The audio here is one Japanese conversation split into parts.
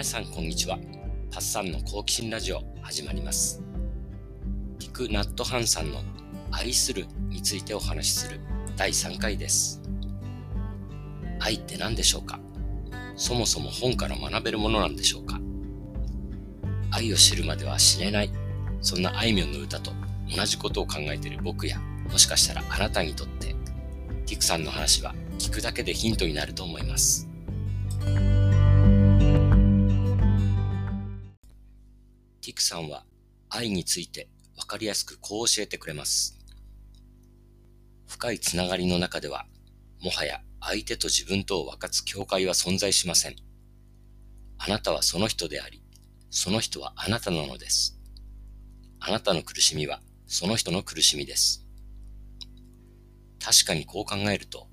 皆さんこんにちは。パッサンの好奇心ラジオ始まります。ティク・ナット・ハンさんの愛するについてお話しする第3回です。愛って何でしょうか？そもそも本から学べるものなんでしょうか？愛を知るまでは知れない。そんなあいみょんの歌と同じことを考えている僕や、もしかしたらあなたにとって、ティクさんの話は聞くだけでヒントになると思います。ティクさんは愛についてわかりやすくこう教えてくれます。深いつながりの中では、もはや相手と自分とを分かつ境界は存在しません。あなたはその人であり、その人はあなたなのです。あなたの苦しみはその人の苦しみです。確かにこう考えると、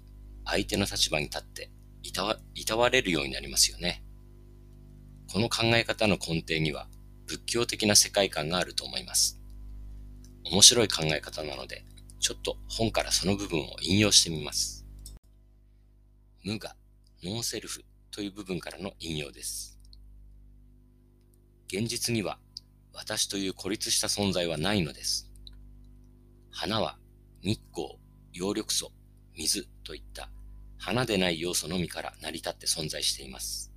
相手の立場に立っていたわいたわれるようになりますよね。この考え方の根底には仏教的な世界観があると思います。面白い考え方なので、ちょっと本からその部分を引用してみます。無我、ノンセルフという部分からの引用です。現実には私という孤立した存在はないのです。花は日光、葉緑素、水といった花でない要素のみから成り立って存在しています。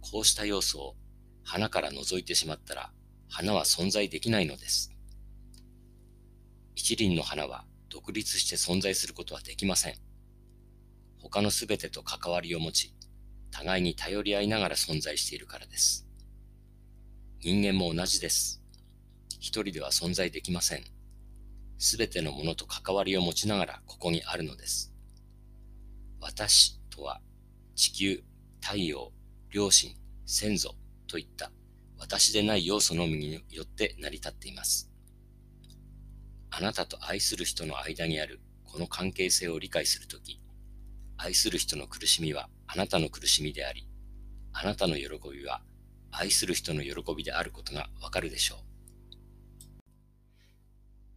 こうした要素を花から覗いてしまったら、花は存在できないのです。一輪の花は独立して存在することはできません。他のすべてと関わりを持ち、互いに頼り合いながら存在しているからです。人間も同じです。一人では存在できません。すべてのものと関わりを持ちながらここにあるのです。私とは地球、太陽、両親、先祖、といった私でない要素のみによって成り立っています。あなたと愛する人の間にあるこの関係性を理解するとき、愛する人の苦しみはあなたの苦しみであり、あなたの喜びは愛する人の喜びであることがわかるでしょう。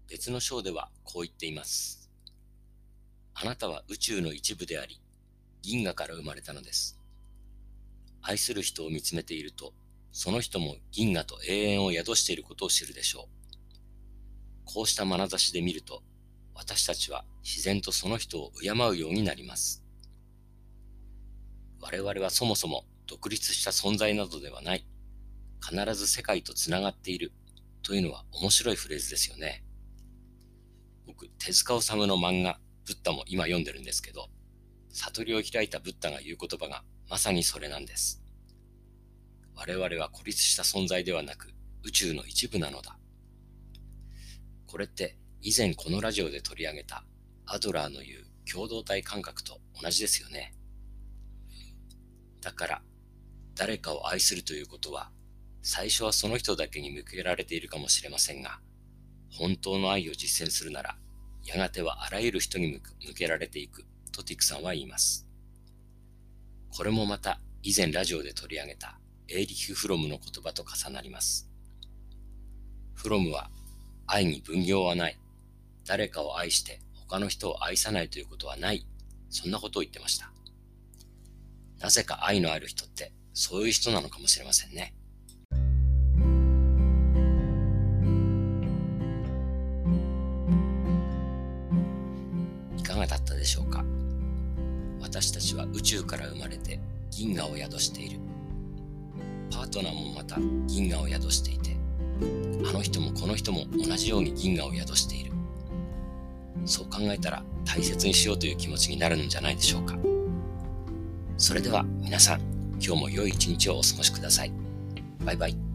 別の章ではこう言っています。あなたは宇宙の一部であり、銀河から生まれたのです。愛する人を見つめていると、その人も銀河と永遠を宿していることを知るでしょう。こうした眼差しで見ると、私たちは自然とその人を敬うようになります。我々はそもそも独立した存在などではない。必ず世界とつながっている。というのは面白いフレーズですよね。僕、手塚治虫の漫画、ブッダも今読んでるんですけど、悟りを開いたブッダが言う言葉がまさにそれなんです。我々は孤立した存在ではなく宇宙の一部なのだ。これって以前このラジオで取り上げたアドラーの言う共同体感覚と同じですよね。だから誰かを愛するということは最初はその人だけに向けられているかもしれませんが本当の愛を実践するならやがてはあらゆる人に向けられていくとティクさんは言います。これもまた以前ラジオで取り上げたエーリヒ・フロムの言葉と重なります。フロムは愛に分業はない。誰かを愛して他の人を愛さないということはない。そんなことを言ってました。なぜか愛のある人ってそういう人なのかもしれませんね。いかがだったでしょうか？私たちは宇宙から生まれて銀河を宿している。パートナーもまた銀河を宿していて、あの人もこの人も同じように銀河を宿している。そう考えたら大切にしようという気持ちになるんじゃないでしょうか。それでは皆さん、今日も良い一日をお過ごしください。バイバイ。